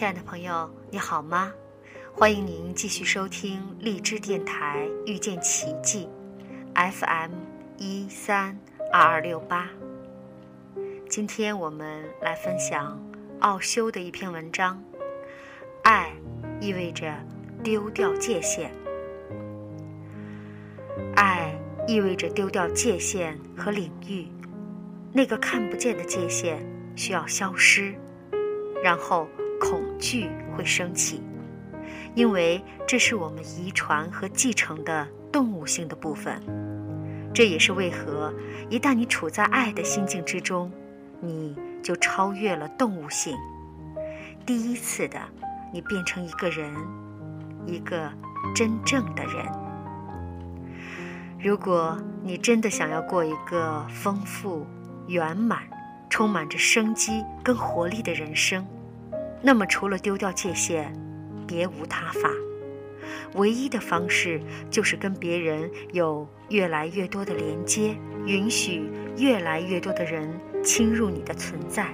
亲爱的朋友，你好吗？欢迎您继续收听荔枝电台遇见奇迹，FM 一三二二六八。今天我们来分享奥修的一篇文章：爱意味着丢掉界限，爱意味着丢掉界限和领域，那个看不见的界限需要消失，然后。恐惧会升起，因为这是我们遗传和继承的动物性的部分。这也是为何一旦你处在爱的心境之中，你就超越了动物性。第一次的，你变成一个人，一个真正的人。如果你真的想要过一个丰富、圆满、充满着生机跟活力的人生，那么，除了丢掉界限，别无他法。唯一的方式就是跟别人有越来越多的连接，允许越来越多的人侵入你的存在，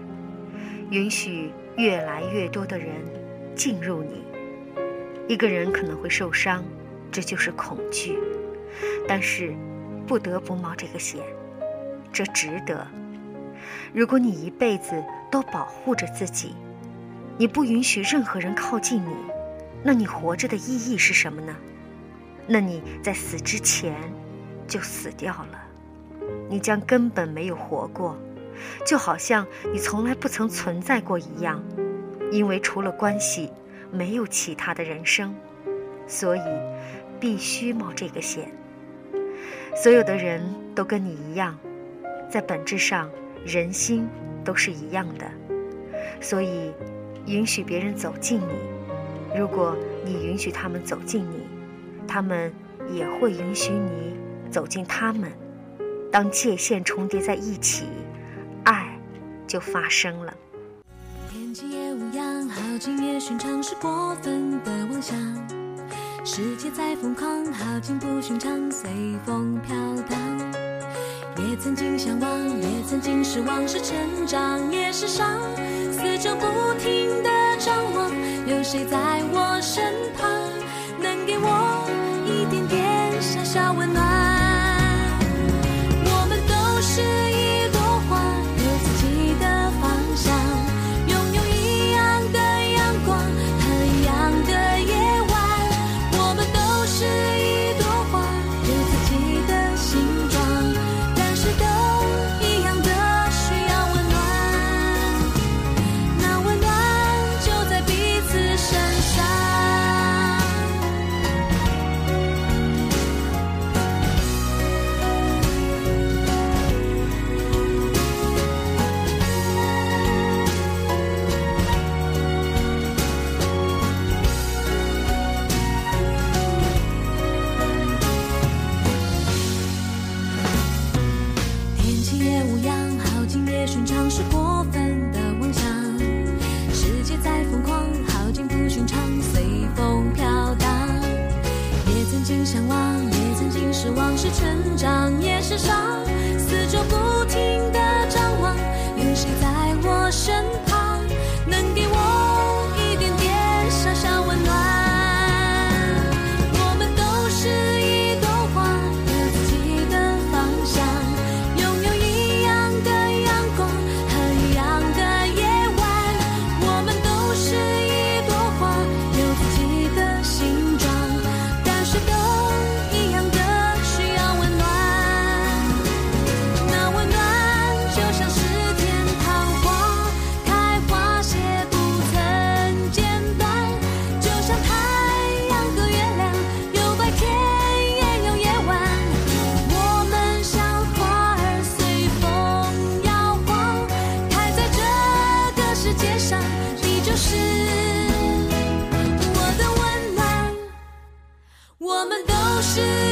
允许越来越多的人进入你。一个人可能会受伤，这就是恐惧，但是不得不冒这个险，这值得。如果你一辈子都保护着自己。你不允许任何人靠近你，那你活着的意义是什么呢？那你在死之前就死掉了，你将根本没有活过，就好像你从来不曾存在过一样，因为除了关系，没有其他的人生，所以必须冒这个险。所有的人都跟你一样，在本质上，人心都是一样的，所以。允许别人走近你，如果你允许他们走近你，他们也会允许你走进他们。当界限重叠在一起，爱就发生了。天气也无恙，好景也寻常，是过分的妄想。世界再疯狂，好景不寻常，随风飘荡。也曾经向往，也曾经失望，是成长，也是伤。四周不停的张望，有谁在是成长也是伤，我们都是